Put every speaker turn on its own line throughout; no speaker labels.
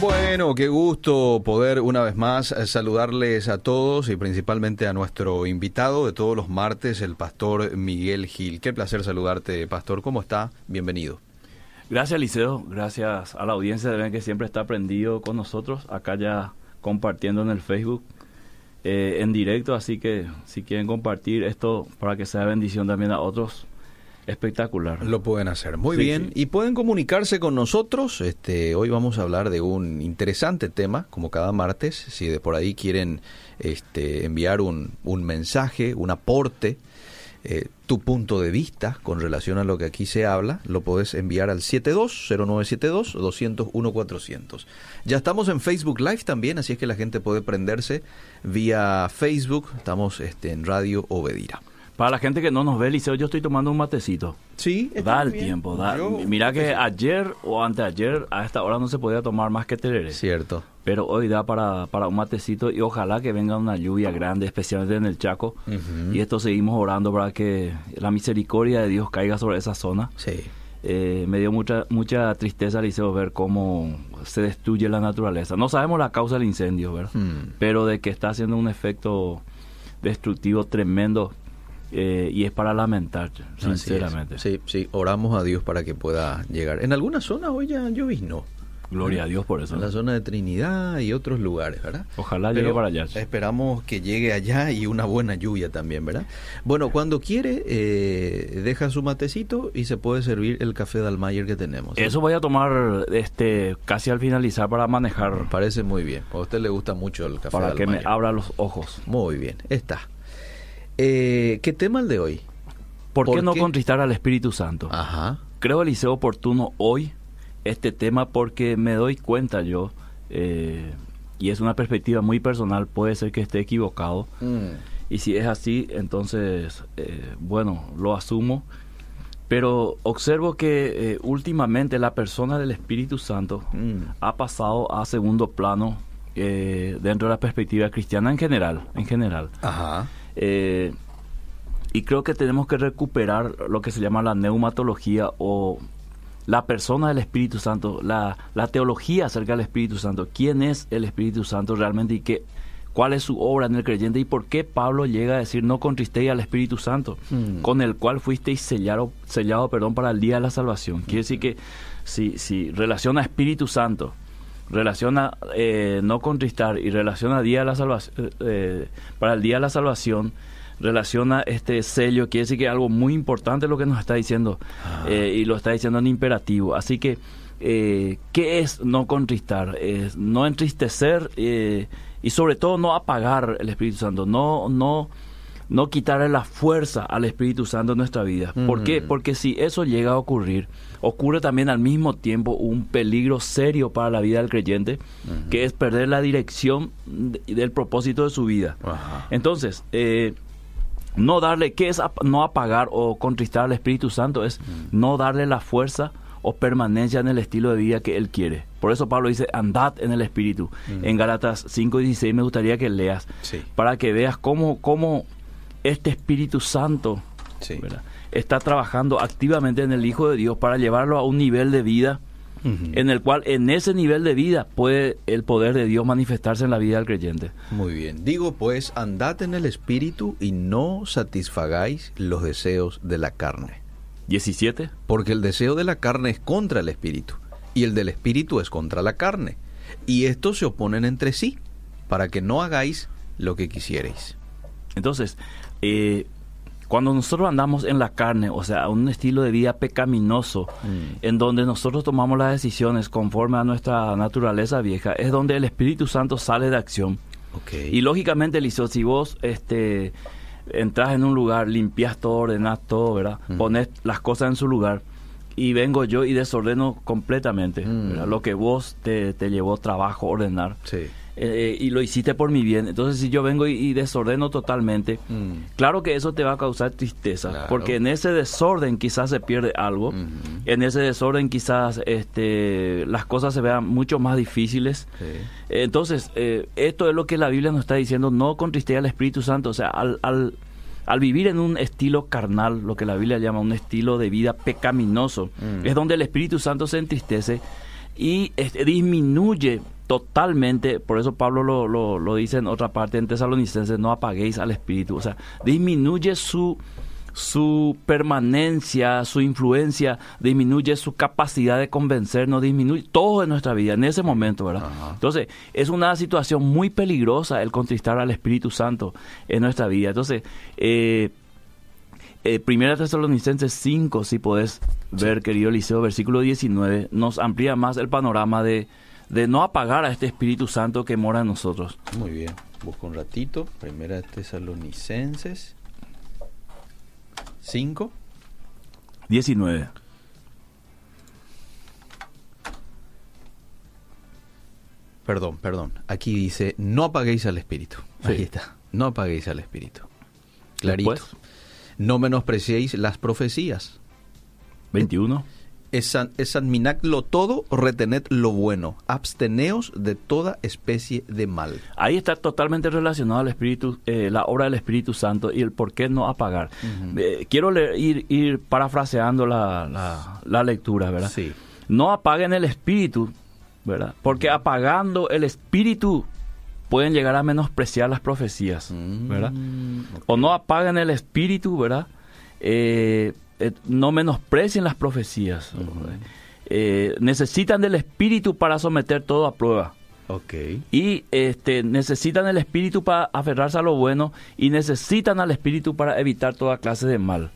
Bueno, qué gusto poder una vez más eh, saludarles a todos y principalmente a nuestro invitado de todos los martes, el pastor Miguel Gil. Qué placer saludarte, pastor. ¿Cómo está? Bienvenido.
Gracias, Liceo. Gracias a la audiencia de que siempre está prendido con nosotros. Acá ya compartiendo en el Facebook eh, en directo. Así que si quieren compartir esto para que sea bendición también a otros, espectacular.
Lo pueden hacer. Muy bien. Y pueden comunicarse con nosotros. Este, hoy vamos a hablar de un interesante tema, como cada martes. Si de por ahí quieren este, enviar un, un mensaje, un aporte, eh, tu punto de vista con relación a lo que aquí se habla, lo puedes enviar al 720972-201-400. Ya estamos en Facebook Live también, así es que la gente puede prenderse vía Facebook. Estamos este, en Radio Obedira.
Para la gente que no nos ve, Liceo, yo estoy tomando un matecito.
Sí,
da el tiempo. Da. Mira que ayer o anteayer a esta hora no se podía tomar más que tereré.
Cierto.
Pero hoy da para, para un matecito y ojalá que venga una lluvia grande, especialmente en el Chaco. Y esto seguimos orando para que la misericordia de Dios caiga sobre esa zona.
Sí.
Eh, me dio mucha mucha tristeza, Liceo, ver cómo se destruye la naturaleza. No sabemos la causa del incendio, ¿verdad?
Hmm.
Pero de que está haciendo un efecto destructivo tremendo eh, y es para lamentar, sinceramente.
Sí, sí, oramos a Dios para que pueda llegar. En algunas zonas hoy ya lloviznó.
Gloria a Dios por eso.
En la zona de Trinidad y otros lugares, ¿verdad?
Ojalá llegue para allá.
Esperamos que llegue allá y una buena lluvia también, ¿verdad? Bueno, cuando quiere, eh, deja su matecito y se puede servir el café de Almayer que tenemos.
Eso voy a tomar este casi al finalizar para manejar.
Parece muy bien. A usted le gusta mucho el café
Para que me abra los ojos.
Muy bien, está. Eh, ¿Qué tema el de hoy?
¿Por, qué no contristar al Espíritu Santo?
Ajá.
Creo, Eliseo, oportuno hoy este tema porque me doy cuenta yo, eh, y es una perspectiva muy personal, puede ser que esté equivocado.
Mm.
Y si es así, entonces, eh, bueno, lo asumo. Pero observo que eh, últimamente la persona del Espíritu Santo
Mm.
ha pasado a segundo plano dentro de la perspectiva cristiana en general, en general.
Ajá.
Eh, y creo que tenemos que recuperar lo que se llama la neumatología o la persona del Espíritu Santo, la, la teología acerca del Espíritu Santo. ¿Quién es el Espíritu Santo realmente y qué, cuál es su obra en el creyente y por qué Pablo llega a decir no contristéis al Espíritu Santo,
Mm.
con el cual fuisteis sellado, sellado perdón, para el día de la salvación? Quiere decir que si, si relaciona Espíritu Santo, relaciona eh, no contristar y relaciona día de la salvación eh, para el día de la salvación relaciona este sello quiere decir que es algo muy importante lo que nos está diciendo eh, y lo está diciendo en imperativo así que eh, qué es no contristar es no entristecer eh, y sobre todo no apagar el Espíritu Santo no no no quitarle la fuerza al Espíritu Santo en nuestra vida. ¿Por qué? Porque si eso llega a ocurrir, ocurre también al mismo tiempo un peligro serio para la vida del creyente, que es perder la dirección de- del propósito de su vida. Entonces, eh, no darle, ¿qué es ap- no apagar o contristar al Espíritu Santo? Es no darle la fuerza o permanencia en el estilo de vida que Él quiere. Por eso Pablo dice, andad en el Espíritu. En Galatas 5 y 16 me gustaría que leas,
Sí.
para que veas cómo, cómo este Espíritu Santo
Sí.
Está trabajando activamente en el Hijo de Dios para llevarlo a un nivel de vida en el cual en ese nivel de vida puede el poder de Dios manifestarse en la vida del creyente.
Muy bien. Digo pues, andad en el espíritu y no satisfagáis los deseos de la carne.
17.
Porque el deseo de la carne es contra el espíritu y el del espíritu es contra la carne. Y estos se oponen entre sí para que no hagáis lo que quisierais.
Entonces, eh, cuando nosotros andamos en la carne, o sea, un estilo de vida pecaminoso,
Mm.
en donde nosotros tomamos las decisiones conforme a nuestra naturaleza vieja, es donde el Espíritu Santo sale de acción. Y lógicamente, Lizo, si vos este, entras en un lugar, limpias todo, ordenás todo, ¿verdad?
Mm.
Pones las cosas en su lugar. Y vengo yo y desordeno completamente.
Mm.
Lo que vos te, te llevó trabajo ordenar.
Sí.
Eh, y lo hiciste por mi bien. Entonces, si yo vengo y, y desordeno totalmente,
Mm.
claro que eso te va a causar tristeza,
Claro.
porque en ese desorden quizás se pierde algo, en ese desorden quizás este, las cosas se vean mucho más difíciles.
Sí.
Entonces, eh, esto es lo que la Biblia nos está diciendo, no contristé al Espíritu Santo, o sea, al, al, al vivir en un estilo carnal, lo que la Biblia llama un estilo de vida pecaminoso,
Mm.
es donde el Espíritu Santo se entristece y este, disminuye totalmente, por eso Pablo lo, lo, lo dice en otra parte en Tesalonicenses, no apaguéis al Espíritu, o sea, disminuye su su permanencia, su influencia, disminuye su capacidad de convencernos, disminuye todo en nuestra vida en ese momento, ¿verdad?
Ajá.
Entonces, es una situación muy peligrosa el contristar al Espíritu Santo en nuestra vida. Entonces, eh, eh, Primera Tesalonicenses 5, si podés ver, querido Eliseo, versículo 19, nos amplía más el panorama de, de no apagar a este Espíritu Santo que mora en nosotros.
Muy bien. Busco un ratito. Primera de Tesalonicenses 5.
19.
Perdón, perdón. Aquí dice, no apaguéis al Espíritu. Ahí
Sí.
está. No apaguéis al Espíritu. Clarito.
Después,
No menospreciéis las profecías.
21.
Esan- Examinadlo todo, retened lo bueno. Absteneos de toda especie de mal.
Ahí está totalmente relacionado al Espíritu, eh, la obra del Espíritu Santo y el por qué no apagar. Eh, quiero leer- ir, ir parafraseando la, la- la lectura, ¿verdad?
Sí.
No apaguen el Espíritu, ¿verdad? Porque apagando el Espíritu pueden llegar a menospreciar las profecías, ¿verdad?
Mm.
O no apaguen el Espíritu, ¿verdad? Eh, eh, no menosprecien las profecías. Eh, necesitan del Espíritu para someter todo a prueba.
Ok.
Y este, necesitan el Espíritu para aferrarse a lo bueno y necesitan al Espíritu para evitar toda clase de mal.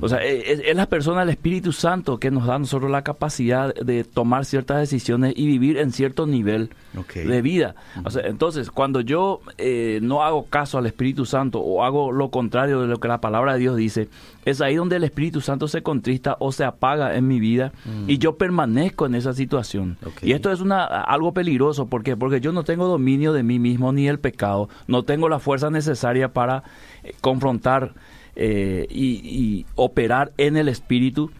O sea, e, es, es la persona del Espíritu Santo que nos da a nosotros la capacidad de tomar ciertas decisiones y vivir en cierto nivel de vida. O sea, entonces, cuando yo eh, no hago caso al Espíritu Santo o hago lo contrario de lo que la palabra de Dios dice, es ahí donde el Espíritu Santo se contrista o se apaga en mi vida y yo permanezco en esa situación. Y esto es una algo peligroso, ¿por qué? Porque yo no tengo dominio de mí mismo ni del pecado, no tengo la fuerza necesaria para eh, confrontar eh, y, y operar en el Espíritu.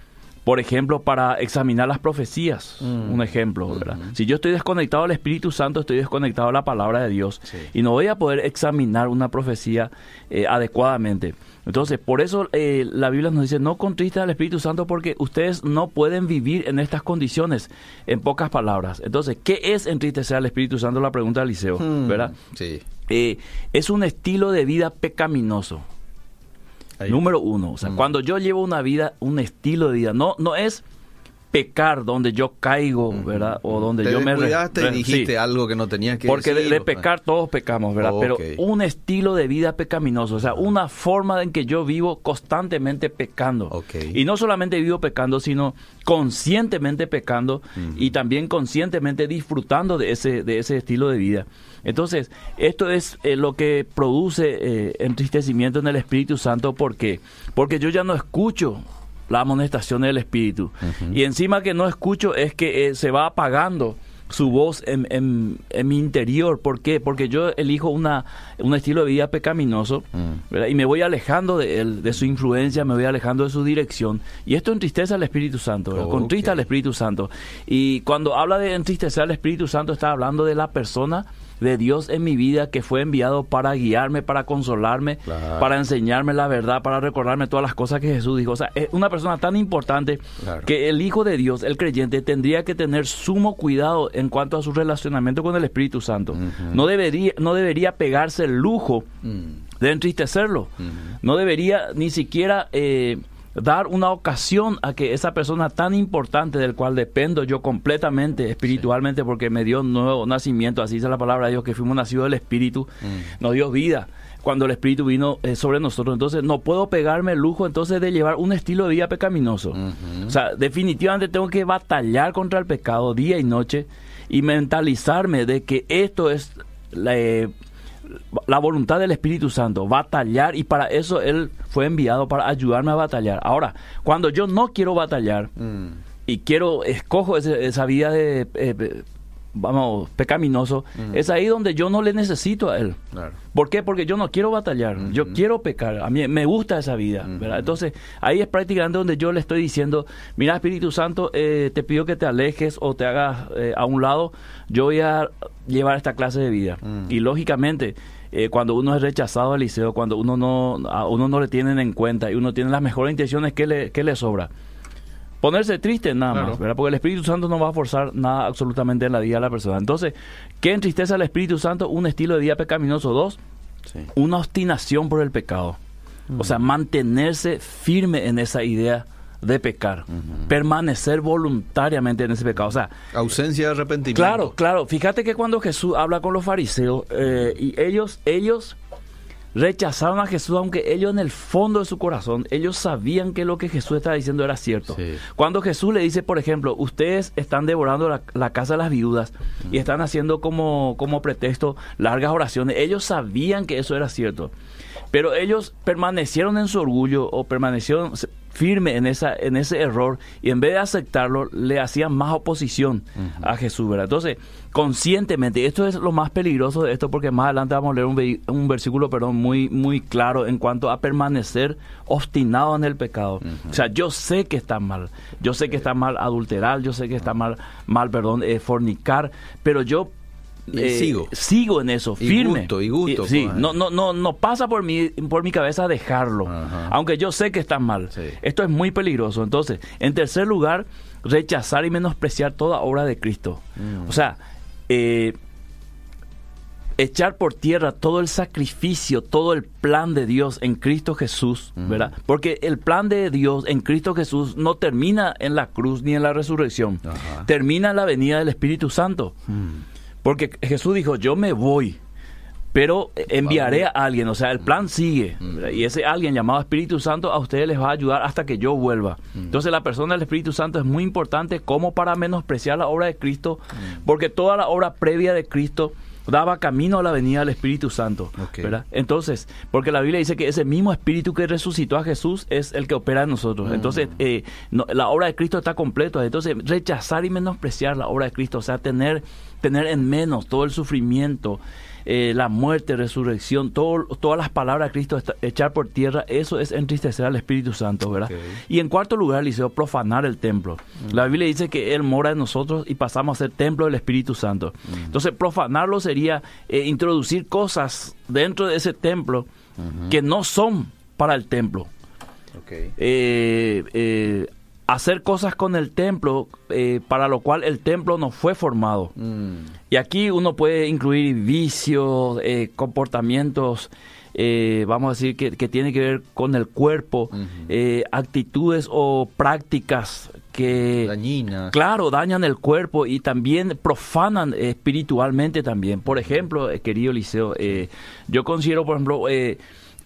Por ejemplo, para examinar las profecías,
Mm.
un ejemplo, ¿verdad?
Ujú.
Si yo estoy desconectado al Espíritu Santo, estoy desconectado a la palabra de Dios
Sí.
y no voy a poder examinar una profecía eh, adecuadamente. Entonces, por eso eh, la Biblia nos dice, no contristes al Espíritu Santo porque ustedes no pueden vivir en estas condiciones, en pocas palabras. Entonces, ¿qué es entristecer al Espíritu Santo? La pregunta de Eliseo,
Mm,
¿verdad?
Sí.
Eh, es un estilo de vida pecaminoso.
Ahí.
Número uno, o sea,
Mm.
cuando yo llevo una vida, un estilo de vida, no, no es pecar donde yo caigo, ¿verdad? O donde
Te
yo me...
descuidaste y dijiste
sí.
algo que no tenías que
Porque de,
decir.
de pecar todos pecamos, ¿verdad? Pero un estilo de vida pecaminoso, o sea, una forma en que yo vivo constantemente pecando. Y no solamente vivo pecando, sino conscientemente pecando y también conscientemente disfrutando de ese, de ese estilo de vida. Entonces, esto es eh, lo que produce eh, entristecimiento en el Espíritu Santo. ¿Por qué? Porque yo ya no escucho la amonestación del Espíritu. Y encima que no escucho es que eh, se va apagando su voz en, en- en mi interior. ¿Por qué? Porque yo elijo una, un estilo de vida pecaminoso
Mm.
y me voy alejando de él, de su influencia, me voy alejando de su dirección. Y esto entristece al Espíritu Santo, contrista al Espíritu Santo. Y cuando habla de entristecer al Espíritu Santo, está hablando de la persona de Dios en mi vida que fue enviado para guiarme, para consolarme,
Claro.
para enseñarme la verdad, para recordarme todas las cosas que Jesús dijo. O sea, es una persona tan importante
Claro.
que el Hijo de Dios, el creyente, tendría que tener sumo cuidado en cuanto a su relacionamiento con el Espíritu Santo. No, debería, no debería pegarse el lujo
Mm.
de entristecerlo. No debería ni siquiera eh, dar una ocasión a que esa persona tan importante del cual dependo yo completamente espiritualmente porque me dio un nuevo nacimiento, así dice la palabra de Dios, que fuimos nacidos del Espíritu,
Mm.
nos dio vida cuando el Espíritu vino eh, sobre nosotros. Entonces no puedo pegarme el lujo entonces de llevar un estilo de vida pecaminoso. O sea, definitivamente tengo que batallar contra el pecado día y noche y mentalizarme de que esto es la, eh, la voluntad del Espíritu Santo, batallar y para eso Él fue enviado para ayudarme a batallar. Ahora, cuando yo no quiero batallar
Mm.
y quiero, escojo ese- esa vida de, eh, eh, vamos, pecaminoso, es ahí donde yo no le necesito a Él.
Claro.
¿Por qué? Porque yo no quiero batallar, yo quiero pecar, a mí me gusta esa vida, ¿verdad? Entonces, ahí es prácticamente donde yo le estoy diciendo, mira Espíritu Santo, eh, te pido que te alejes o te hagas eh, a un lado, yo voy a llevar esta clase de vida. Y lógicamente, eh, cuando uno es rechazado al liceo, cuando uno no, a uno no le tienen en cuenta y uno tiene las mejores intenciones, ¿qué le, qué le sobra? Ponerse triste nada más, ¿verdad? Porque el Espíritu Santo no va a forzar nada absolutamente en la vida de la persona. Entonces, ¿qué entristece al Espíritu Santo? Un estilo de vida pecaminoso. Dos, una obstinación por el pecado. O sea, mantenerse firme en esa idea de pecar, permanecer voluntariamente en ese pecado. O sea,
ausencia de arrepentimiento.
Claro, claro. Fíjate que cuando Jesús habla con los fariseos eh, y ellos, ellos rechazaron a Jesús, aunque ellos en el fondo de su corazón, ellos sabían que lo que Jesús estaba diciendo era cierto. Cuando Jesús le dice, por ejemplo, ustedes están devorando la, casa de las viudas y están haciendo como, como pretexto largas oraciones, ellos sabían que eso era cierto. Pero ellos permanecieron en su orgullo o permanecieron firme en, esa, en ese error y en vez de aceptarlo, le hacían más oposición a Jesús, ¿verdad? Entonces, conscientemente, esto es lo más peligroso de esto porque más adelante vamos a leer un, un versículo, perdón, muy, muy claro en cuanto a permanecer obstinado en el pecado. O sea, yo sé que está mal, yo sé que está mal adulterar, yo sé que está mal, mal perdón, eh, fornicar, pero yo
eh, sigo.
Sigo en eso, firme.
Y gusto,
sí, pues. no, no, no, no pasa por mi, por mi cabeza dejarlo, aunque yo sé que está mal. Esto es muy peligroso. Entonces, en tercer lugar, rechazar y menospreciar toda obra de Cristo. Mm. O sea, eh, echar por tierra todo el sacrificio, todo el plan de Dios en Cristo Jesús, mm. ¿verdad? Porque el plan de Dios en Cristo Jesús no termina en la cruz ni en la resurrección, termina en la venida del Espíritu Santo. Mm. Porque Jesús dijo, yo me voy, pero enviaré a alguien, o sea, el plan sigue. Mm. Y ese alguien llamado Espíritu Santo a ustedes les va a ayudar hasta que yo vuelva. Mm. Entonces la persona del Espíritu Santo es muy importante como para menospreciar la obra de Cristo, mm. porque toda la obra previa de Cristo daba camino a la venida del Espíritu Santo. ¿verdad? Entonces, porque la Biblia dice que ese mismo Espíritu que resucitó a Jesús es el que opera en nosotros. Entonces, eh, la obra de Cristo está completa. Entonces, rechazar y menospreciar la obra de Cristo, o sea, tener tener en menos todo el sufrimiento, eh, la muerte, resurrección, todo, todas las palabras de Cristo echar por tierra, eso es entristecer al Espíritu Santo, ¿verdad? Y en cuarto lugar, Liceo, profanar el templo. Mm. La Biblia dice que Él mora en nosotros y pasamos a ser templo del Espíritu Santo. Mm. Entonces, profanarlo sería eh, introducir cosas dentro de ese templo que no son para el templo. Okay. Eh, hacer cosas con el templo eh, para lo cual el templo no fue formado. Mm. Y aquí uno puede incluir vicios, eh, comportamientos, eh, vamos a decir, que, que tiene que ver con el cuerpo, actitudes o prácticas que...
Dañinas.
Claro, dañan el cuerpo y también profanan espiritualmente también. Por ejemplo, querido Liceo, yo considero, por ejemplo,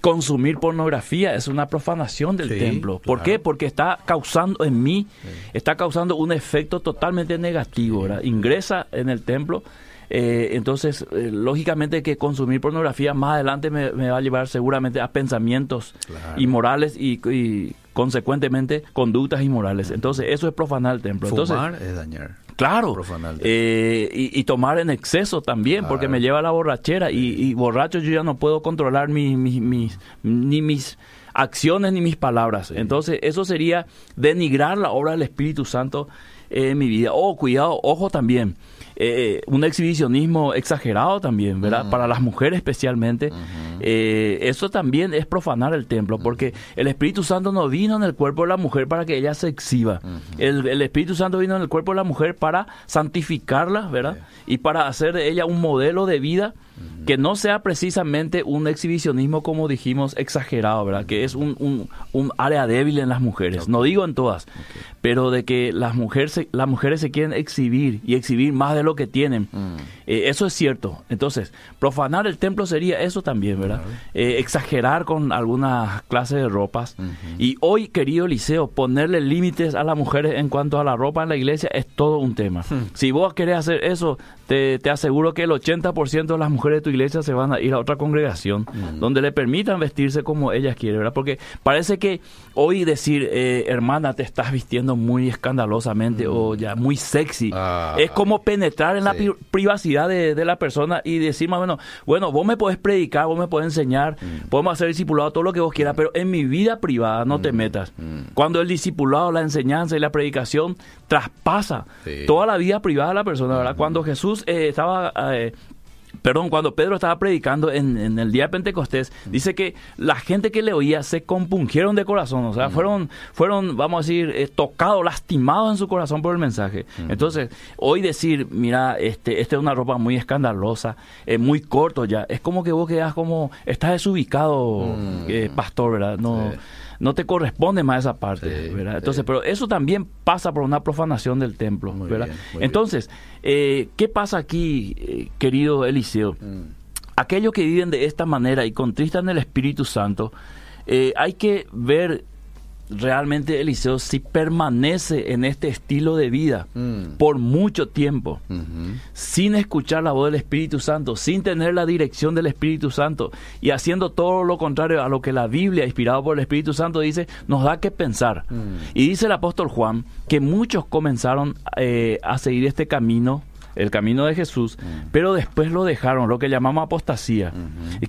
consumir pornografía es una profanación del templo. ¿Por qué? Porque está causando en mí, está causando un efecto totalmente negativo. Ingresa en el templo. Eh, entonces, eh, lógicamente que consumir pornografía más adelante me, va a llevar seguramente a pensamientos inmorales y, consecuentemente conductas inmorales. Entonces, eso es profanar el templo.
Fumar es dañar.
Claro. Eh, y, tomar en exceso también, porque me lleva a la borrachera. Y, borracho yo ya no puedo controlar mis, mis, ni mis acciones ni mis palabras. Entonces, eso sería denigrar la obra del Espíritu Santo en mi vida. Oh, cuidado, ojo también. Eh, un exhibicionismo exagerado también, ¿verdad? Para las mujeres especialmente. Eh, eso también es profanar el templo, porque el Espíritu Santo no vino en el cuerpo de la mujer para que ella se exhiba. el, el, Espíritu Santo vino en el cuerpo de la mujer para santificarla, ¿verdad? Y para hacer de ella un modelo de vida que no sea precisamente un exhibicionismo, como dijimos, exagerado, ¿verdad? Que es un, un, área débil en las mujeres. No digo en todas, pero de que las mujeres, las mujeres se quieren exhibir y exhibir más de lo que tienen. Mm. Eh, eso es cierto. Entonces, profanar el templo sería eso también, ¿verdad? Eh, exagerar con algunas clases de ropas. Y hoy, querido Liceo, ponerle límites a las mujeres en cuanto a la ropa en la iglesia es todo un tema. Hmm. Si vos querés hacer eso, te, te aseguro que el 80% de las mujeres de tu iglesia se van a ir a otra congregación donde le permitan vestirse como ellas quieren, ¿verdad? Porque parece que hoy decir, eh, hermana, te estás vistiendo muy escandalosamente o ya muy sexy, ah. es como penetrar en la privacidad de, la persona y decir más bueno, bueno, vos me podés predicar, vos me podés enseñar, podemos hacer discipulado, todo lo que vos quieras, pero en mi vida privada no te metas. Cuando el discipulado, la enseñanza y la predicación traspasa toda la vida privada de la persona, ¿verdad? Cuando Jesús eh, estaba... Eh, perdón, cuando Pedro estaba predicando en, el día de Pentecostés, dice que la gente que le oía se compungieron de corazón, o sea, fueron, fueron, vamos a decir, eh, tocados, lastimados en su corazón por el mensaje. Entonces, hoy decir, mira, este, esta es una ropa muy escandalosa, eh, muy corto ya, es como que vos quedas como, estás desubicado, mm. eh, pastor, ¿verdad? No no te corresponde más esa parte, ¿verdad? Entonces, pero eso también pasa por una profanación del templo, ¿verdad? Entonces, eh, ¿qué pasa aquí, eh, querido Eliseo? Mm. Aquellos que viven de esta manera y contristan el Espíritu Santo, eh, hay que ver realmente Eliseo si permanece en este estilo de vida mm. por mucho tiempo, sin escuchar la voz del Espíritu Santo, sin tener la dirección del Espíritu Santo y haciendo todo lo contrario a lo que la Biblia, inspirada por el Espíritu Santo, dice, nos da que pensar. Mm. Y dice el apóstol Juan que muchos comenzaron eh, a seguir este camino el camino de Jesús, mm. pero después lo dejaron, lo que llamamos apostasía.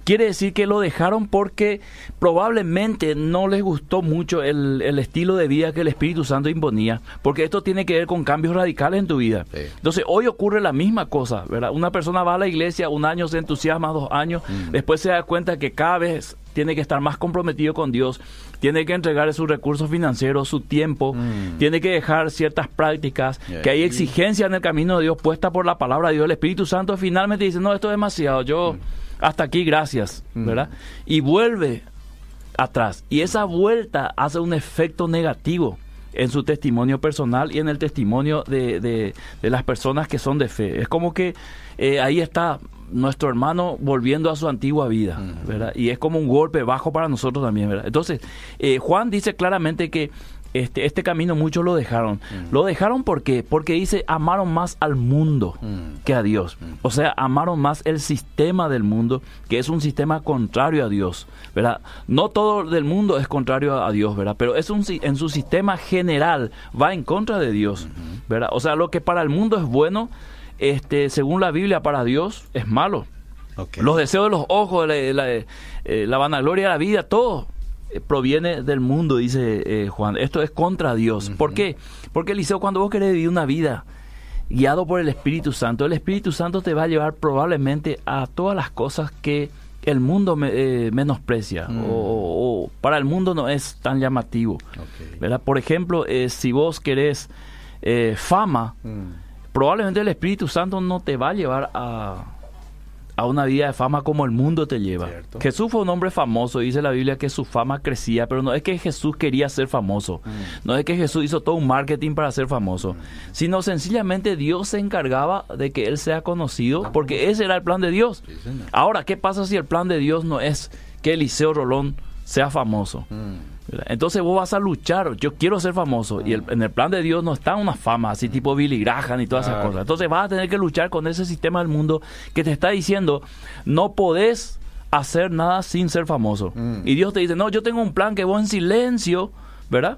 Quiere decir que lo dejaron porque probablemente no les gustó mucho el, estilo de vida que el Espíritu Santo imponía, porque esto tiene que ver con cambios radicales en tu vida. Entonces, hoy ocurre la misma cosa, ¿verdad? Una persona va a la iglesia, un año se entusiasma, dos años, mm. después se da cuenta que cada vez tiene que estar más comprometido con Dios, tiene que entregar sus recursos financieros, su tiempo, mm. tiene que dejar ciertas prácticas, que hay exigencia en el camino de Dios puesta por la palabra de Dios. El Espíritu Santo finalmente dice, no, esto es demasiado, yo mm. hasta aquí, gracias, mm. ¿verdad? Y vuelve atrás. Y esa vuelta hace un efecto negativo en su testimonio personal y en el testimonio de, de, las personas que son de fe. Es como que eh, ahí está nuestro hermano volviendo a su antigua vida, ¿verdad? Y es como un golpe bajo para nosotros también, ¿verdad? Entonces, eh, Juan dice claramente que este, este camino muchos lo dejaron. Lo dejaron ¿por qué? Porque dice, amaron más al mundo que a Dios. O sea, amaron más el sistema del mundo, que es un sistema contrario a Dios, ¿verdad? No todo del mundo es contrario a Dios, ¿verdad? Pero es un, en su sistema general va en contra de Dios, ¿verdad? O sea, lo que para el mundo es bueno, este, según la Biblia, para Dios es malo. Los deseos de los ojos, la, la, eh, la, vanagloria de la vida, todo eh, proviene del mundo, dice eh, Juan. Esto es contra Dios. ¿Por qué? Porque Eliseo, cuando vos querés vivir una vida guiado por el Espíritu Santo, el Espíritu Santo te va a llevar probablemente a todas las cosas que el mundo menosprecia mm. o, para el mundo no es tan llamativo. ¿verdad? Por ejemplo, si vos querés fama, mm probablemente el Espíritu Santo no te va a llevar a, a una vida de fama como el mundo te lleva. Jesús fue un hombre famoso, dice la Biblia que su fama crecía, pero no es que Jesús quería ser famoso, mm. no es que Jesús hizo todo un marketing para ser famoso, mm. sino sencillamente Dios se encargaba de que él sea conocido, porque ese era el plan de Dios. Ahora, ¿qué pasa si el plan de Dios no es que Eliseo Rolón sea famoso? Mm. Entonces vos vas a luchar, yo quiero ser famoso y en el plan de Dios no está una fama así tipo Billy Graham y todas esas cosas. Entonces vas a tener que luchar con ese sistema del mundo que te está diciendo no podés hacer nada sin ser famoso. Mm. Y Dios te dice, no, yo tengo un plan que vos en silencio, ¿verdad?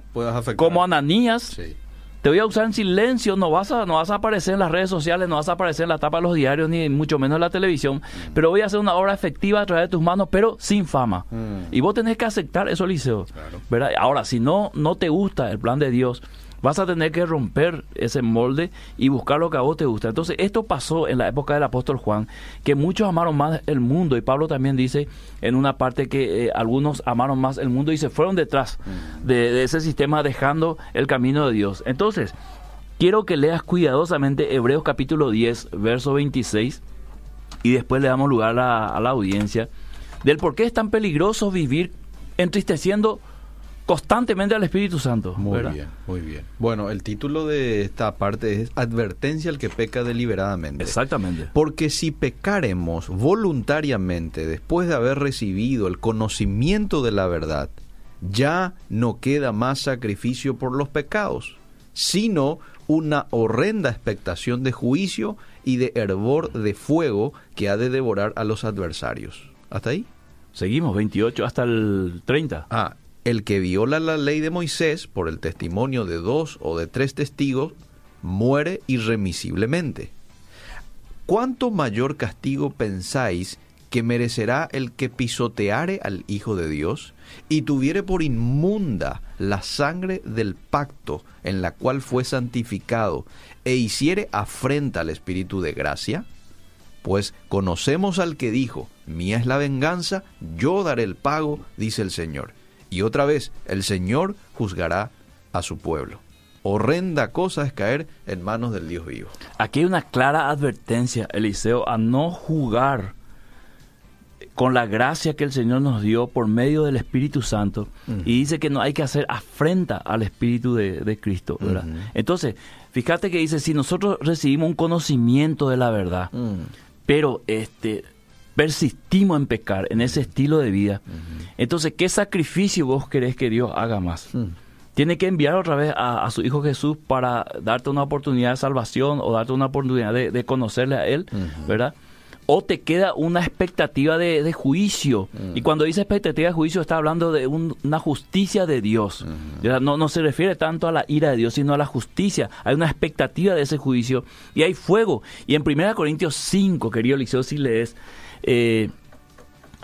Como Ananías. Sí te voy a usar en silencio, no vas a, no vas a aparecer en las redes sociales, no vas a aparecer en la tapa de los diarios, ni mucho menos en la televisión, mm. pero voy a hacer una obra efectiva a través de tus manos, pero sin fama. Mm. Y vos tenés que aceptar eso, Liceo. ¿verdad? Ahora, si no, no te gusta el plan de Dios, vas a tener que romper ese molde y buscar lo que a vos te gusta. Entonces, esto pasó en la época del apóstol Juan, que muchos amaron más el mundo, y Pablo también dice en una parte que eh, algunos amaron más el mundo y se fueron detrás de, de, ese sistema dejando el camino de Dios. Entonces, quiero que leas cuidadosamente Hebreos capítulo 10, verso 26, y después le damos lugar a, a la audiencia del por qué es tan peligroso vivir entristeciendo constantemente al Espíritu Santo.
Muy bien, muy bien. Bueno, el título de esta parte es Advertencia al que peca deliberadamente.
Exactamente.
Porque si pecaremos voluntariamente después de haber recibido el conocimiento de la verdad, ya no queda más sacrificio por los pecados, sino una horrenda expectación de juicio y de hervor de fuego que ha de devorar a los adversarios. ¿Hasta ahí?
Seguimos, 28 hasta el 30.
Ah, el que viola la ley de Moisés por el testimonio de dos o de tres testigos muere irremisiblemente. ¿Cuánto mayor castigo pensáis que merecerá el que pisoteare al Hijo de Dios y tuviere por inmunda la sangre del pacto en la cual fue santificado e hiciere afrenta al Espíritu de gracia? pues conocemos al que dijo, mía es la venganza, yo daré el pago, dice el Señor. Y otra vez, el Señor juzgará a su pueblo. Horrenda cosa es caer en manos del Dios vivo.
Aquí hay una clara advertencia, Eliseo, a no jugar con la gracia que el Señor nos dio por medio del Espíritu Santo. Y dice que no hay que hacer afrenta al Espíritu de, Cristo. Entonces, fíjate que dice, si nosotros recibimos un conocimiento de la verdad, pero este persistimos en pecar, en ese estilo de vida, entonces, ¿qué sacrificio vos querés que Dios haga más? Tiene que enviar otra vez a, su Hijo Jesús para darte una oportunidad de salvación o darte una oportunidad de, conocerle a Él, ¿verdad? o te queda una expectativa de, juicio. Y cuando dice expectativa de juicio está hablando de una justicia de Dios. no, no se refiere tanto a la ira de Dios, sino a la justicia. Hay una expectativa de ese juicio y hay fuego. Y en 1 Corintios 5, querido Liceo, si lees, eh,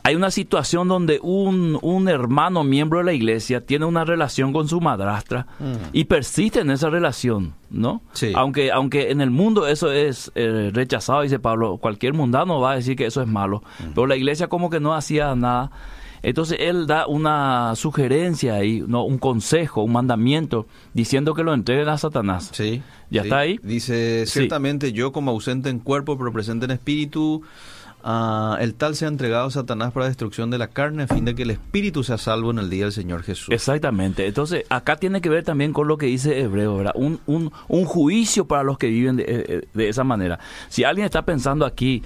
hay una situación donde un, un, hermano miembro de la iglesia tiene una relación con su madrastra mm. y persiste en esa relación, ¿no? Sí. Aunque, aunque en el mundo eso es eh, rechazado, dice Pablo, cualquier mundano va a decir que eso es malo, mm. pero la iglesia como que no hacía nada. Entonces él da una sugerencia ahí, no, un consejo, un mandamiento, diciendo que lo entreguen a Satanás.
Sí.
¿Ya está ahí?
Dice, ciertamente yo como ausente en cuerpo, pero presente en espíritu, Ah, el tal se ha entregado a Satanás para la destrucción de la carne a fin de que el espíritu sea salvo en el día del Señor Jesús.
Exactamente. Entonces, acá tiene que ver también con lo que dice Hebreo, ¿verdad? Un, un, un juicio para los que viven de, eh, de, esa manera. Si alguien está pensando aquí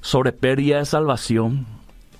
sobre pérdida de salvación,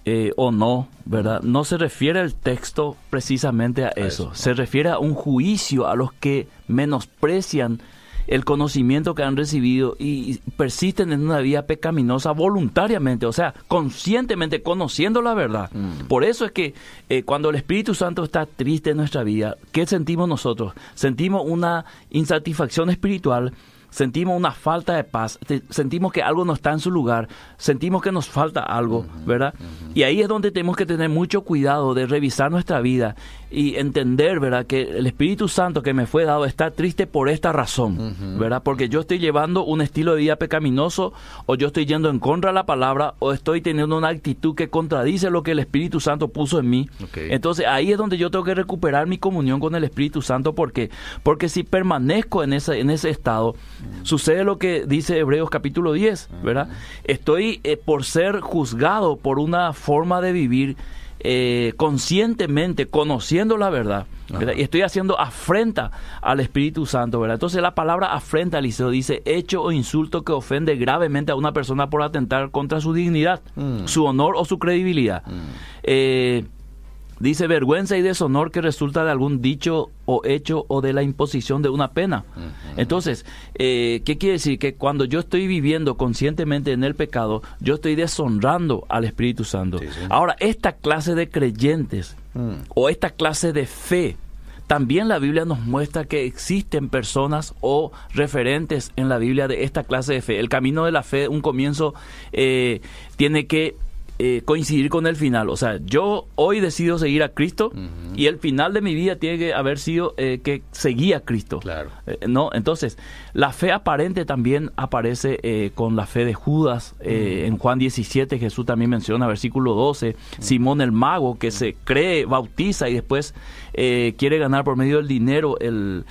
eh, o no, ¿verdad? No se refiere el texto precisamente a eso. Se refiere a un juicio a los que menosprecian el conocimiento que han recibido y persisten en una vida pecaminosa voluntariamente, o sea, conscientemente conociendo la verdad. Mm. Por eso es que eh, cuando el Espíritu Santo está triste en nuestra vida, ¿qué sentimos nosotros? Sentimos una insatisfacción espiritual sentimos una falta de paz, sentimos que algo no está en su lugar, sentimos que nos falta algo, ¿verdad? Y ahí es donde tenemos que tener mucho cuidado de revisar nuestra vida y entender, ¿verdad? Que el Espíritu Santo que me fue dado está triste por esta razón, ¿verdad? Porque yo estoy llevando un estilo de vida pecaminoso o yo estoy yendo en contra de la palabra o estoy teniendo una actitud que contradice lo que el Espíritu Santo puso en mí. Entonces ahí es donde yo tengo que recuperar mi comunión con el Espíritu Santo porque porque si permanezco en ese en ese estado sucede lo que dice Hebreos capítulo 10, ¿verdad? Estoy eh, por ser juzgado por una forma de vivir eh, conscientemente, conociendo la verdad, y estoy haciendo afrenta al Espíritu Santo, ¿verdad? Entonces la palabra afrenta, Eliseo, dice hecho o insulto que ofende gravemente a una persona por atentar contra su dignidad, mm. su honor o su credibilidad. Mm. Eh, Dice vergüenza y deshonor que resulta de algún dicho o hecho o de la imposición de una pena. Entonces, eh, ¿qué quiere decir? Que cuando yo estoy viviendo conscientemente en el pecado, yo estoy deshonrando al Espíritu Santo. Ahora, esta clase de creyentes mm. o esta clase de fe, también la Biblia nos muestra que existen personas o referentes en la Biblia de esta clase de fe. El camino de la fe, un comienzo, eh, tiene que eh, coincidir con el final. O sea, yo hoy decido seguir a Cristo y el final de mi vida tiene que haber sido eh, que seguía a Cristo.
Claro.
Eh, ¿no? Entonces, la fe aparente también aparece con la fe de Judas. En Juan 17 Jesús también menciona, versículo 12, Simón el mago que se cree, bautiza y después quiere ganar por medio del dinero el,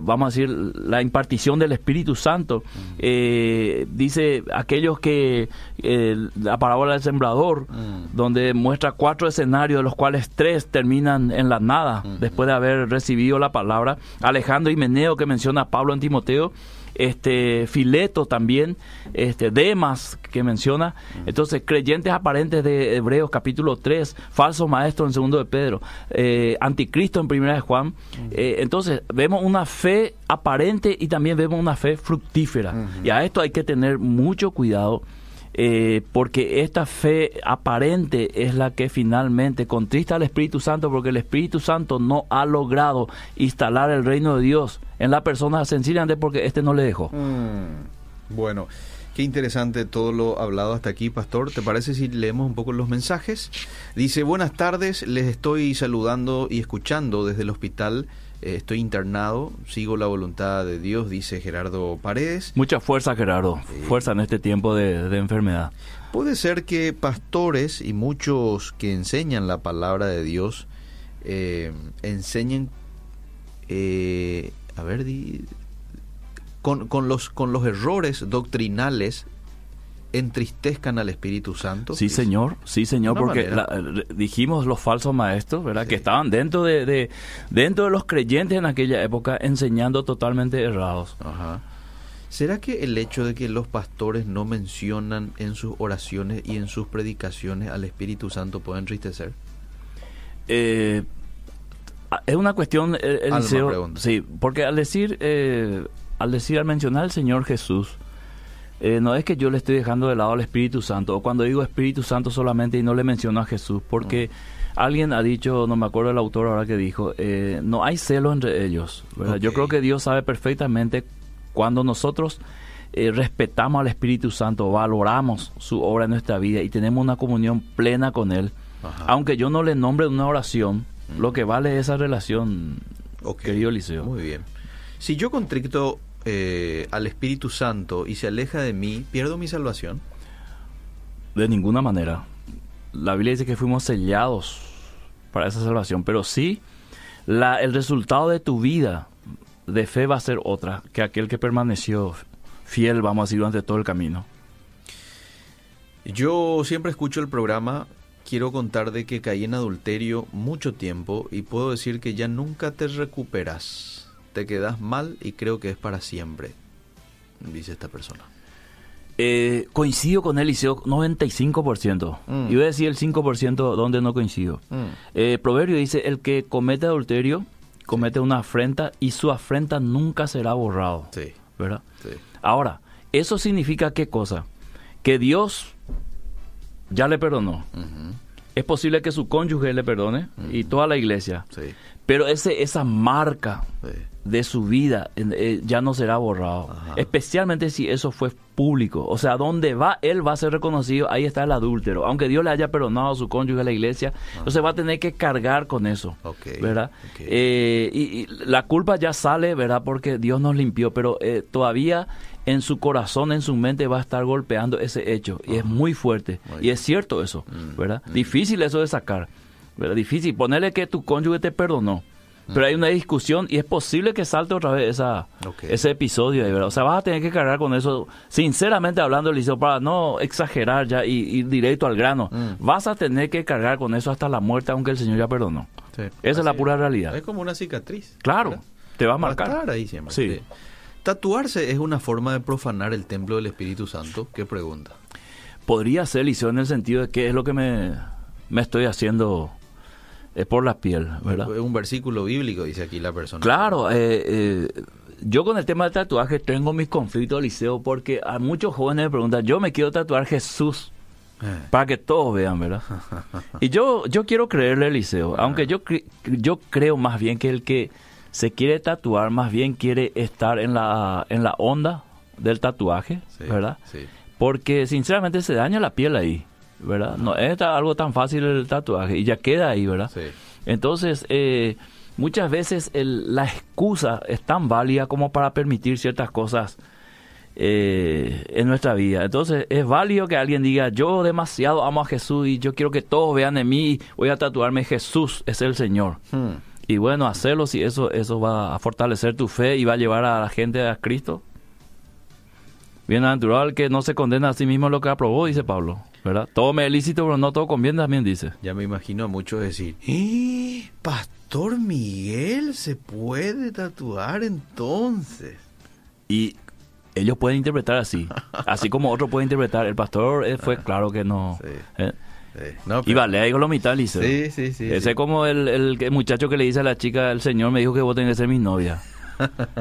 vamos a decir, la impartición del Espíritu Santo. dice aquellos que la parábola del sembrador Mm. donde muestra cuatro escenarios, de los cuales tres terminan en la nada, después de haber recibido la palabra. Alejandro y Meneo, que menciona Pablo en Timoteo, este Fileto también, este Demas que menciona. Entonces, creyentes aparentes de Hebreos capítulo 3, falso maestro en segundo de Pedro, eh, anticristo en primera de Juan. Eh, entonces, vemos una fe aparente y también vemos una fe fructífera. Y a esto hay que tener mucho cuidado eh, porque esta fe aparente es la que finalmente contrista al Espíritu Santo, porque el Espíritu Santo no ha logrado instalar el reino de Dios en la persona sencillamente porque este no le dejó.
Mm, bueno. Qué interesante todo lo hablado hasta aquí, pastor. ¿Te parece si leemos un poco los mensajes? Dice, buenas tardes, les estoy saludando y escuchando desde el hospital eh, estoy internado, sigo la voluntad de Dios, dice Gerardo Paredes.
Mucha fuerza, Gerardo. Fuerza en este tiempo de, de enfermedad.
Puede ser que pastores y muchos que enseñan la palabra de Dios eh, enseñen, eh, a ver, di- con, con los, con los errores doctrinales entristezcan al Espíritu Santo.
Sí, señor, sí, señor, porque la- dijimos los falsos maestros, ¿verdad?
Sí.
Que estaban dentro de, de- dentro de los creyentes en aquella época enseñando totalmente errados.
Ajá. ¿Será que el hecho de que los pastores no mencionan en sus oraciones y en sus predicaciones al Espíritu Santo puede entristecer?
Eh, es una cuestión, eh,
pregunta.
sí, porque al decir, eh, al decir, al mencionar al Señor Jesús, eh, no es que yo le estoy dejando de lado al Espíritu Santo, o cuando digo Espíritu Santo solamente y no le menciono a Jesús, porque
Mm.
alguien ha dicho, no me acuerdo el autor ahora que dijo, eh, no hay celo entre ellos. Yo creo que Dios sabe perfectamente cuando nosotros eh, respetamos al Espíritu Santo, valoramos su obra en nuestra vida y tenemos una comunión plena con Él,
Ajá.
aunque yo no le nombre una oración, lo que vale es esa relación, querido Eliseo.
Muy bien. Si yo contricto eh, al Espíritu Santo y se aleja de mí, ¿pierdo mi salvación?
De ninguna manera. La Biblia dice que fuimos sellados para esa salvación, pero sí, la, el resultado de tu vida de fe va a ser otra que aquel que permaneció fiel, vamos a decir, durante todo el camino.
Yo siempre escucho el programa, quiero contar de que caí en adulterio mucho tiempo y puedo decir que ya nunca te recuperas. Te quedas mal y creo que es para siempre, dice esta persona.
Eh, coincido con Eliseo 95%.
Mm.
Y voy a decir el 5% donde no coincido. Eh, Proverbio dice, el que comete adulterio comete una afrenta y su afrenta nunca será borrado.
Sí,
¿Verdad?
sí.
Ahora, ¿eso significa qué cosa? Que Dios ya le perdonó. Es posible que su cónyuge le perdone y toda la iglesia.
sí,
Pero ese, esa marca
sí.
De su vida eh, ya no será borrado.
Ajá.
Especialmente si eso fue público. O sea, donde va, él va a ser reconocido, ahí está el adúltero. Aunque Dios le haya perdonado a su cónyuge a la iglesia, entonces va a tener que cargar con eso.
Ok,
¿Verdad? Eh, y, y la culpa ya sale, ¿verdad? Porque Dios nos limpió, pero eh, todavía en su corazón, en su mente va a estar golpeando ese hecho. Y es muy fuerte.
Muy
y es cierto eso,
Mm,
¿verdad?
mm.
Difícil eso de sacar. ¿verdad? Difícil. Ponerle que tu cónyuge te perdonó. Pero hay una discusión y es posible que salte otra vez esa, ese episodio ¿verdad? O sea, vas a tener que cargar con eso, sinceramente hablando, Eliseo, para no exagerar ya y ir directo al grano.
Mm.
Vas a tener que cargar con eso hasta la muerte, aunque el Señor ya perdonó.
Sí.
Esa es la pura realidad.
Es como una cicatriz.
Claro,
¿verdad?
te va a marcar.
estar ahí siempre.
Sí.
Sí. Tatuarse es una forma de profanar el templo del Espíritu Santo. ¿Qué pregunta?
Podría ser, Eliseo, en el sentido de que es lo que me, me estoy haciendo eh, por la piel, ¿verdad?
Es un versículo bíblico, dice aquí la persona.
Claro, eh, eh, yo con el tema del tatuaje tengo mis conflictos, Liceo, porque a muchos jóvenes me preguntan, yo me quiero tatuar Jesús
Eh,
para que todos vean, ¿verdad? Y yo, yo quiero creerle, Eliseo, aunque yo, cre- yo creo más bien que el que se quiere tatuar, más bien quiere estar en la, en la onda del tatuaje,
sí,
¿verdad?
Sí.
Porque sinceramente se daña la piel ahí, ¿verdad? No es algo tan fácil el tatuaje y ya queda ahí, ¿verdad?
Sí.
Entonces, eh, muchas veces el- la excusa es tan válida como para permitir ciertas cosas eh, en nuestra vida. Entonces, es válido que alguien diga, yo demasiado amo a Jesús y yo quiero que todos vean en mí, voy a tatuarme, Jesús es el Señor.
Hmm.
Y bueno, hacerlo si eso, eso va a fortalecer tu fe y va a llevar a la gente a Cristo. Bienaventurado el que no se condena a sí mismo lo que aprobó, dice Pablo. ¿Verdad? Todo me es lícito, pero no todo conviene, también dice.
Ya me imagino a muchos decir, "¡Eh! Pastor Miguel se puede tatuar entonces.
Y ellos pueden interpretar así, así como otro puede interpretar. El pastor eh, fue claro que no.
Sí.
eh.
Sí. No,
Y vale, ahí con lo mitad, Liceo.
Sí, sí, sí.
Ese
sí.
es como el, el, el muchacho que le dice a la chica, el señor me dijo que vos tenés que ser mi novia.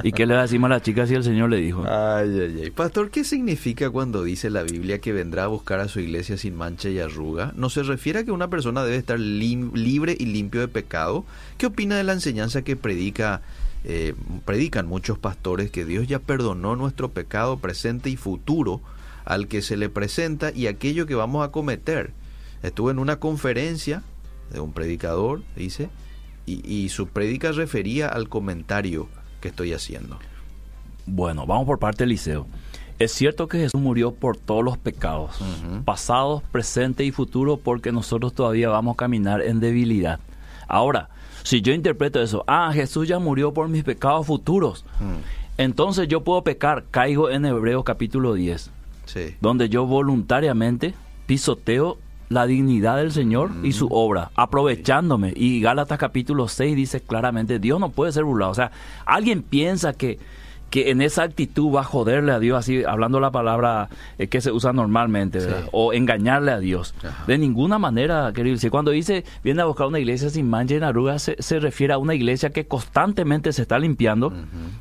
¿Y qué le decimos a la chica si el señor le dijo?
Ay, ay, ay. Pastor, ¿qué significa cuando dice la Biblia que vendrá a buscar a su iglesia sin mancha y arruga? ¿No se refiere a que una persona debe estar libre y limpio de pecado? ¿Qué opina de la enseñanza que predica, eh, predican muchos pastores que Dios ya perdonó nuestro pecado presente y futuro al que se le presenta y aquello que vamos a cometer? Estuve en una conferencia de un predicador, dice, y, su prédica refería al comentario que estoy haciendo.
Bueno, vamos por parte del liceo. Es cierto que Jesús murió por todos los pecados, pasados, presente y futuro, porque nosotros todavía vamos a caminar en debilidad. Ahora, si yo interpreto eso, ah, Jesús ya murió por mis pecados futuros, mm. entonces yo puedo pecar, caigo en Hebreos capítulo 10, donde yo voluntariamente pisoteo la dignidad del Señor y su mm. obra, aprovechándome. Y Gálatas capítulo 6 dice claramente, Dios no puede ser burlado. O sea, alguien piensa que que en esa actitud va a joderle a Dios, así hablando la palabra eh, que se usa normalmente, o engañarle a Dios. De ninguna manera, querido. Si cuando dice viene a buscar una iglesia sin mancha y arrugas, se, se, refiere a una iglesia que constantemente se está limpiando,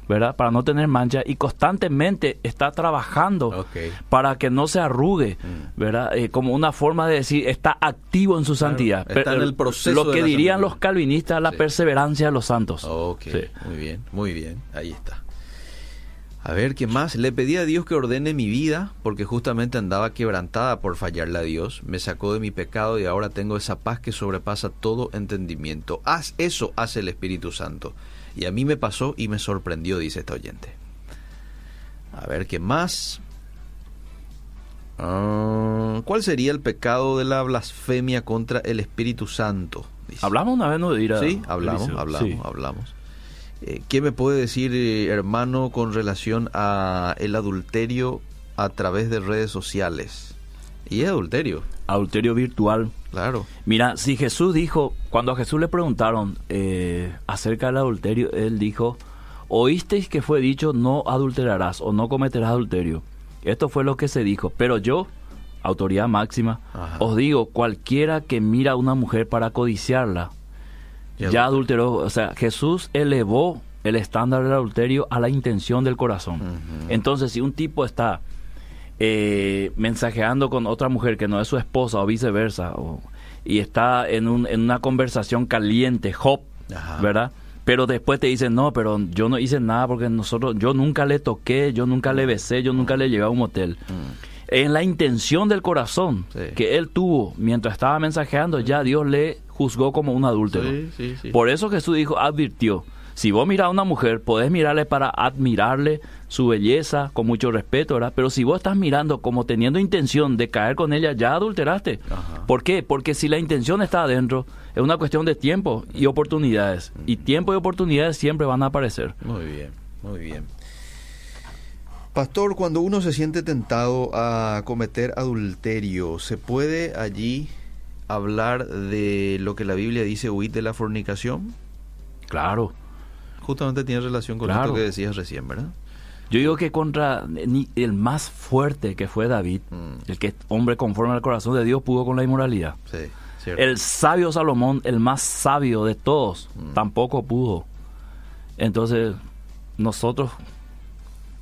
¿verdad? Para no tener mancha y constantemente está trabajando para que no se arrugue, mm. ¿verdad? Eh, como una forma de decir, está activo en su santidad.
Está en el proceso.
Lo que dirían los calvinistas, la perseverancia de los santos.
Ok, muy bien, muy bien, ahí está. A ver, ¿qué más? Le pedí a Dios que ordene mi vida porque justamente andaba quebrantada por fallarle a Dios. Me sacó de mi pecado y ahora tengo esa paz que sobrepasa todo entendimiento. Haz eso, hace el Espíritu Santo. Y a mí me pasó y me sorprendió, dice este oyente. A ver, ¿qué más? Ah, ¿Cuál sería el pecado de la blasfemia contra el Espíritu Santo?
Hablamos una vez, ¿no? De
sí, hablamos, hablamos, hablamos. Eh, ¿Qué me puede decir, eh, hermano, con relación a el adulterio a través de redes sociales? Y es adulterio.
Adulterio virtual.
Claro.
Mira, si Jesús dijo, cuando a Jesús le preguntaron eh, acerca del adulterio, él dijo, oísteis que fue dicho, no adulterarás o no cometerás adulterio. Esto fue lo que se dijo. Pero yo, autoridad máxima, os digo, cualquiera que mira a una mujer para codiciarla, ya, adulteró. O sea, Jesús elevó el estándar del adulterio a la intención del corazón. Entonces, si un tipo está eh, mensajeando con otra mujer que no es su esposa o viceversa, y está en, un, en una conversación caliente, hop, ¿verdad? Pero después te dicen, no, pero yo no hice nada porque nosotros, yo nunca le toqué, yo nunca le besé, yo nunca le llevé a un motel. Mm. En la intención del corazón que él tuvo mientras estaba mensajeando, ya Dios le juzgó como un adúltero. Por eso Jesús dijo, advirtió, si vos mirás a una mujer, podés mirarle para admirarle su belleza con mucho respeto, ¿verdad? Pero si vos estás mirando como teniendo intención de caer con ella, ya adulteraste. ¿Por qué? Porque si la intención está adentro, es una cuestión de tiempo y oportunidades. Y tiempo y oportunidades siempre van a aparecer.
Muy bien, muy bien. Pastor, cuando uno se siente tentado a cometer adulterio, ¿se puede allí hablar de lo que la Biblia dice, huir de la fornicación?
Claro.
Justamente tiene relación con lo que decías recién, ¿verdad?
Yo digo que contra el más fuerte que fue David, mm. el que hombre conforme al corazón de Dios pudo con la inmoralidad.
Sí,
el sabio Salomón, el más sabio de todos, mm. tampoco pudo. Entonces, nosotros,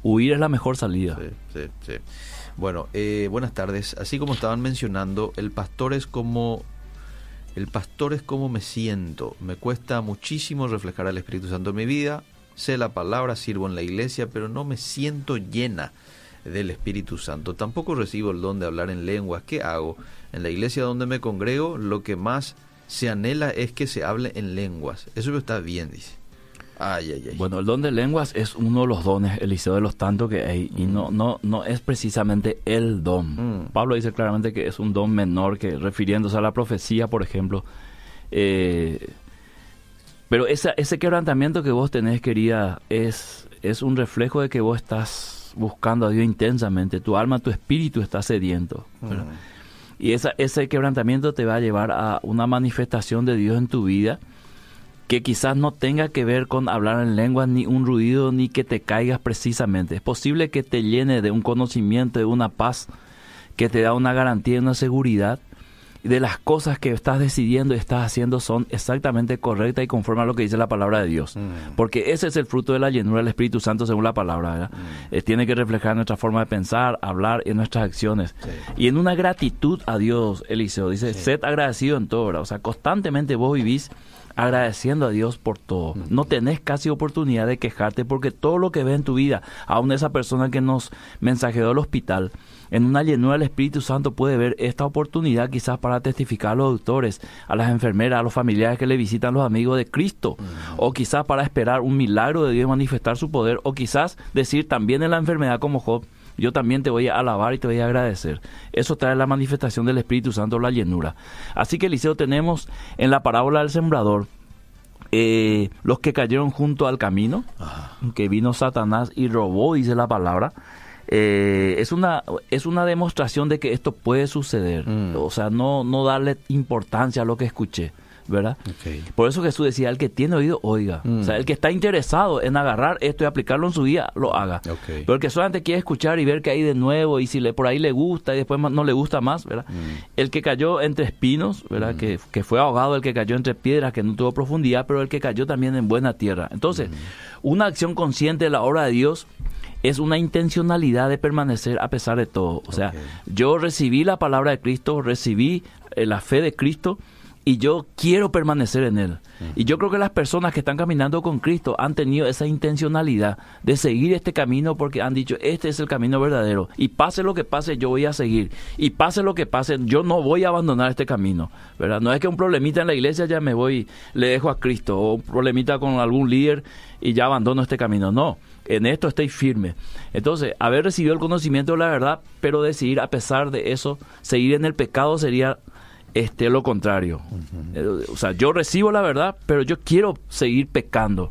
huir es la mejor salida.
Sí, sí, sí. Bueno, eh, buenas tardes. Así como estaban mencionando, el pastor es como el pastor es como me siento. Me cuesta muchísimo reflejar al Espíritu Santo en mi vida. Sé la palabra, sirvo en la iglesia, pero no me siento llena del Espíritu Santo. Tampoco recibo el don de hablar en lenguas. ¿Qué hago? En la iglesia donde me congrego, lo que más se anhela es que se hable en lenguas. Eso está bien, dice.
Bueno, el don de lenguas es uno de los dones, Eliseo, de los tantos que hay, y no, no, no es precisamente el don. Mm. Pablo dice claramente que es un don menor, que refiriéndose a la profecía, por ejemplo. Eh, pero esa, ese quebrantamiento que vos tenés, querida, es, es un reflejo de que vos estás buscando a Dios intensamente. Tu alma, tu espíritu está sediento. Mm. Y esa, ese quebrantamiento te va a llevar a una manifestación de Dios en tu vida que quizás no tenga que ver con hablar en lengua, ni un ruido, ni que te caigas precisamente. Es posible que te llene de un conocimiento, de una paz, que te da una garantía, una seguridad de las cosas que estás decidiendo y estás haciendo son exactamente correctas y conforme a lo que dice la palabra de Dios. Mm. Porque ese es el fruto de la llenura del Espíritu Santo según la palabra. Mm. Eh, tiene que reflejar nuestra forma de pensar, hablar en nuestras acciones. Y en una gratitud a Dios, Eliseo, dice, sed agradecido en todo. O sea, constantemente vos vivís agradeciendo a Dios por todo. No tenés casi oportunidad de quejarte porque todo lo que ves en tu vida, aún esa persona que nos mensajeó al hospital, en una llenura del Espíritu Santo puede ver esta oportunidad quizás para testificar a los doctores, a las enfermeras, a los familiares que le visitan los amigos de Cristo, o quizás para esperar un milagro de Dios manifestar su poder, o quizás decir también en la enfermedad como Job, yo también te voy a alabar y te voy a agradecer. Eso trae la manifestación del Espíritu Santo, la llenura. Así que, Eliseo, tenemos en la parábola del sembrador eh, los que cayeron junto al camino, que vino Satanás y robó, dice la palabra. Eh, es una es una demostración de que esto puede suceder.
Mm.
O sea, no, no darle importancia a lo que escuché. ¿Verdad? Por eso Jesús decía, el que tiene oído, oiga.
Mm.
O sea, el que está interesado en agarrar esto y aplicarlo en su vida, lo haga. Pero el que solamente quiere escuchar y ver que hay de nuevo y si le por ahí le gusta y después no le gusta más, ¿verdad?
Mm.
El que cayó entre espinos, ¿verdad? Que, que fue ahogado, el que cayó entre piedras, que no tuvo profundidad, pero el que cayó también en buena tierra. Entonces, una acción consciente de la obra de Dios es una intencionalidad de permanecer a pesar de todo. O sea, yo recibí la palabra de Cristo, recibí eh, la fe de Cristo y yo quiero permanecer en Él. Y yo creo que las personas que están caminando con Cristo han tenido esa intencionalidad de seguir este camino porque han dicho, este es el camino verdadero. Y pase lo que pase, yo voy a seguir. Y pase lo que pase, yo no voy a abandonar este camino. ¿verdad? No es que un problemita en la iglesia ya me voy, le dejo a Cristo. O un problemita con algún líder y ya abandono este camino. No, en esto estoy firme. Entonces, haber recibido el conocimiento de la verdad, pero decidir a pesar de eso, seguir en el pecado sería este lo contrario. Eh, O sea, yo recibo la verdad, pero yo quiero seguir pecando.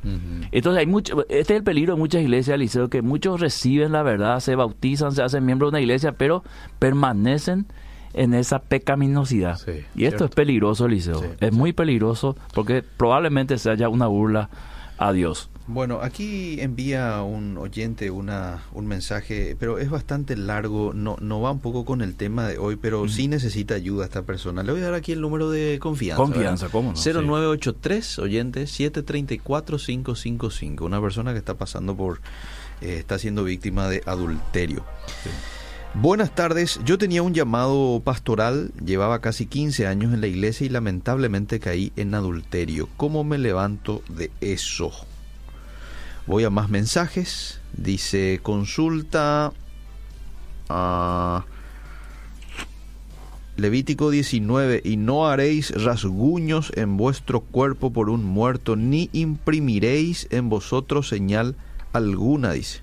Entonces hay mucho, este es el peligro de muchas iglesias, Eliseo, que muchos reciben la verdad, se bautizan, se hacen miembros de una iglesia, pero permanecen en esa pecaminosidad.
Sí,
y esto
cierto.
es peligroso, Eliseo.
Sí,
es muy peligroso porque probablemente se haya una burla a Dios.
Bueno, aquí envía un oyente una, un mensaje, pero es bastante largo, no, no va un poco con el tema de hoy, pero sí necesita ayuda esta persona. Le voy a dar aquí el número de confianza.
Confianza,
¿verdad?
¿cómo no?
0983, oyente, 734-555. Una persona que está pasando por, eh, está siendo víctima de adulterio. Buenas tardes, yo tenía un llamado pastoral, llevaba casi 15 años en la iglesia y lamentablemente caí en adulterio. ¿Cómo me levanto de eso? Voy a más mensajes. Dice, consulta a Levítico 19, y no haréis rasguños en vuestro cuerpo por un muerto, ni imprimiréis en vosotros señal alguna, dice.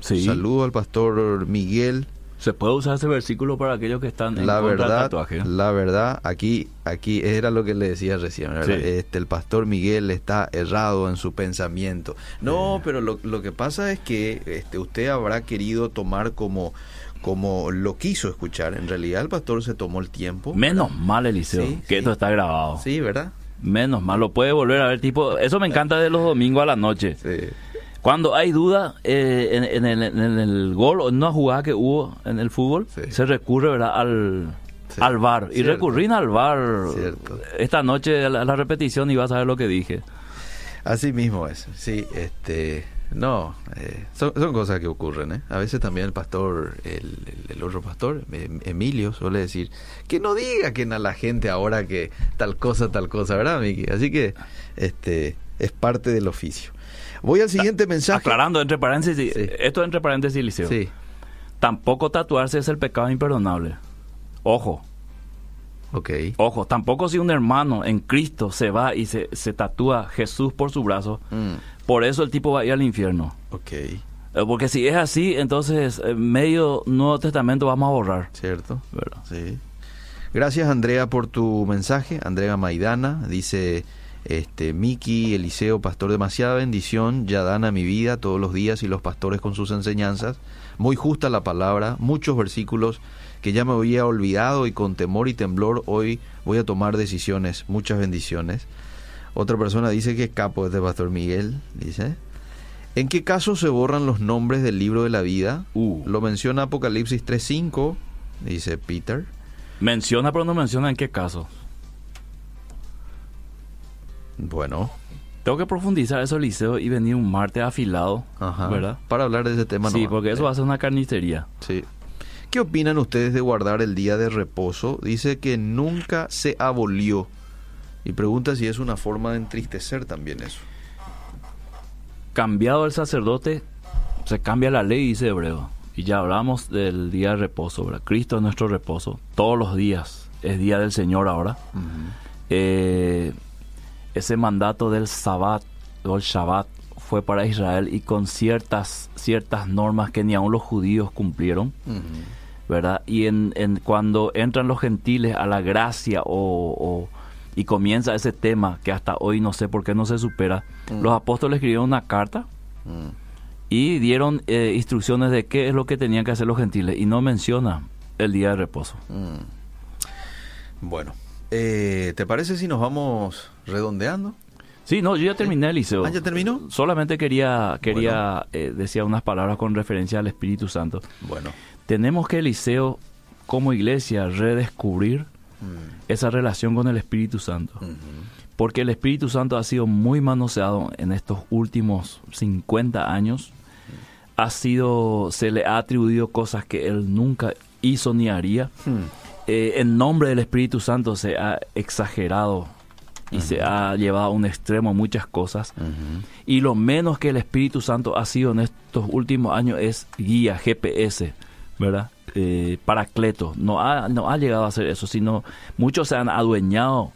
Sí.
Saludo al pastor Miguel.
Se puede usar ese versículo para aquellos que están en
La
contra del
verdad,
tatuaje.
la verdad, aquí, aquí era lo que le decía recién. Este, el pastor Miguel está errado en su pensamiento. No, pero lo, lo que pasa es que este, usted habrá querido tomar como, como lo quiso escuchar. En realidad el pastor se tomó el tiempo.
Menos mal, Eliseo,
Sí,
que
sí.
esto está grabado.
Sí, ¿verdad?
Menos mal, lo puede volver a ver. Tipo, eso me encanta de los domingos a la noche.
Sí.
Cuando hay duda eh, en, en el, en el gol o en una jugada que hubo en el fútbol,
Sí.
se recurre ¿verdad? al,
Sí.
al VAR. Y recurrir al
Cierto.
esta noche a la, repetición y vas a ver lo que dije.
Así mismo es, sí, este, no, eh, son, son cosas que ocurren, ¿eh? A veces también el pastor, el, el- el otro pastor, Em- Emilio, suele decir, que no diga que a la gente ahora que tal cosa, tal cosa, ¿verdad, Miki? Así que, este, es parte del oficio. Voy al siguiente mensaje.
Aclarando, entre paréntesis,
Sí.
esto entre paréntesis, Liceo.
Sí,
Tampoco tatuarse es el pecado imperdonable. Ojo,
ok.
ojo, tampoco si un hermano en Cristo se va y se, se tatúa Jesús por su brazo,
Mm,
por eso el tipo va a ir al infierno.
ok,
Eh, Porque si es así, entonces en medio Nuevo Testamento vamos a borrar.
cierto.
¿verdad?
Sí. Gracias Andrea por tu mensaje. Andrea Maidana dice, este, Miki, Eliseo, pastor, demasiada bendición, ya dan a mi vida todos los días y los pastores con sus enseñanzas. Muy justa la palabra, muchos versículos que ya me había olvidado y con temor y temblor hoy voy a tomar decisiones. Muchas bendiciones. Otra persona dice que capo este pastor Miguel, dice. ¿En qué caso se borran los nombres del libro de la vida?
Uh.
Lo menciona Apocalipsis 3.5, dice Peter.
Menciona, pero no menciona en qué caso.
Bueno,
Tengo que profundizar eso, Liceo, y venir un martes afilado,
ajá.
¿verdad?
Para hablar de ese tema,
sí, porque eso va a ser una carnicería.
Sí. ¿Qué opinan ustedes de guardar el día de reposo? Dice que nunca se abolió Y pregunta si es una forma de entristecer también eso.
Cambiado el sacerdote, se cambia la ley, dice Hebreo. Y ya hablamos del día de reposo, ¿verdad? Cristo es nuestro reposo. Todos los días es día del Señor ahora. eh, ese mandato del Sabbat o el Shabbat fue para Israel y con ciertas, ciertas normas que ni aun los judíos cumplieron. ¿verdad? Y en, en, cuando entran los gentiles a la gracia o, o, y comienza ese tema que hasta hoy no sé por qué no se supera, mm. los apóstoles escribieron una carta mm. y dieron eh, instrucciones de qué es lo que tenían que hacer los gentiles y no menciona el día de reposo.
Mm. Bueno, eh, ¿te parece si nos vamos redondeando?
Sí, no, yo ya terminé el liceo.
¿Ah, ya terminó?
Solamente quería, quería bueno. eh, decía unas palabras con referencia al Espíritu Santo.
Bueno.
Tenemos que, Eliseo, como iglesia, redescubrir mm. esa relación con el Espíritu Santo.
Mm -hmm.
Porque el Espíritu Santo ha sido muy manoseado en estos últimos 50 años. Mm. Ha sido, se le ha atribuido cosas que él nunca hizo ni haría. Eh, en nombre del Espíritu Santo se ha exagerado y uh -huh. se ha llevado a un extremo muchas cosas.
Uh -huh.
Y lo menos que el Espíritu Santo ha sido en estos últimos años es guía, GPS, ¿verdad? Eh, paracleto. No ha, no ha llegado a hacer eso, sino muchos se han adueñado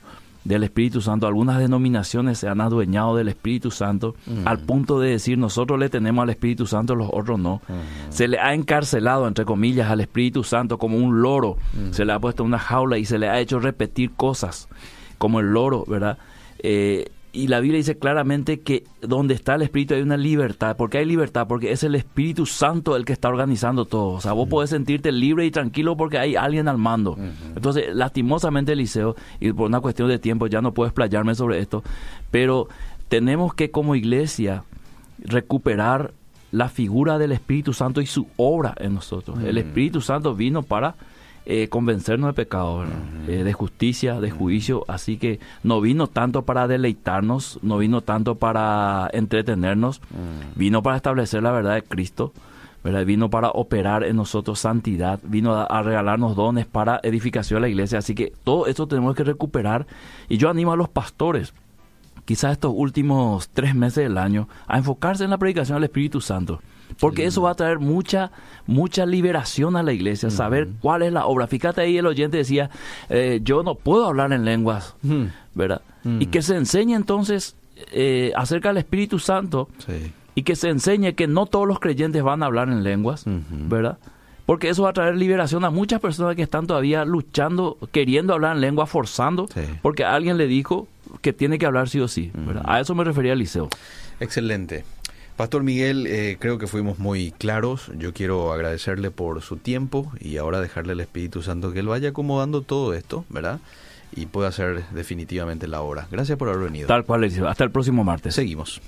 del Espíritu Santo. Algunas denominaciones se han adueñado del Espíritu Santo uh -huh. al punto de decir nosotros le tenemos al Espíritu Santo, los otros no.
Uh -huh.
Se le ha encarcelado, entre comillas, al Espíritu Santo como un loro.
Uh -huh.
Se le ha puesto una jaula y se le ha hecho repetir cosas como el loro, ¿verdad? Eh, y la Biblia dice claramente que donde está el Espíritu hay una libertad. ¿Por qué hay libertad? Porque es el Espíritu Santo el que está organizando todo. O sea, vos uh -huh. podés sentirte libre y tranquilo porque hay alguien al mando. Uh -huh. Entonces, lastimosamente, Eliseo, y por una cuestión de tiempo ya no puedo explayarme sobre esto, pero tenemos que como iglesia recuperar la figura del Espíritu Santo y su obra en nosotros. Uh -huh. El Espíritu Santo vino para eh, convencernos de pecado, eh, de justicia, de juicio. Así que no vino tanto para deleitarnos, no vino tanto para entretenernos, vino para establecer la verdad de Cristo. ¿verdad? Vino para operar en nosotros santidad, vino a, a, regalarnos dones para edificación de la iglesia. Así que todo esto tenemos que recuperar. Y yo animo a los pastores, quizás estos últimos tres meses del año, a enfocarse en la predicación del Espíritu Santo. Porque eso va a traer mucha, mucha liberación a la iglesia, saber cuál es la obra. Fíjate ahí, el oyente decía, eh, yo no puedo hablar en lenguas. ¿verdad? Y que se enseñe entonces eh, acerca del Espíritu Santo
sí.
y que se enseñe que no todos los creyentes van a hablar en lenguas, ¿verdad? Porque eso va a traer liberación a muchas personas que están todavía luchando, queriendo hablar en lengua, forzando,
sí.
porque alguien le dijo que tiene que hablar sí o sí. ¿verdad? A eso me refería Liceo.
Excelente. Pastor Miguel, eh, creo que fuimos muy claros. Yo quiero agradecerle por su tiempo y ahora dejarle al Espíritu Santo que él vaya acomodando todo esto, ¿verdad? Y pueda hacer definitivamente la obra. Gracias por haber venido.
Tal cual, Hasta el próximo martes.
Seguimos.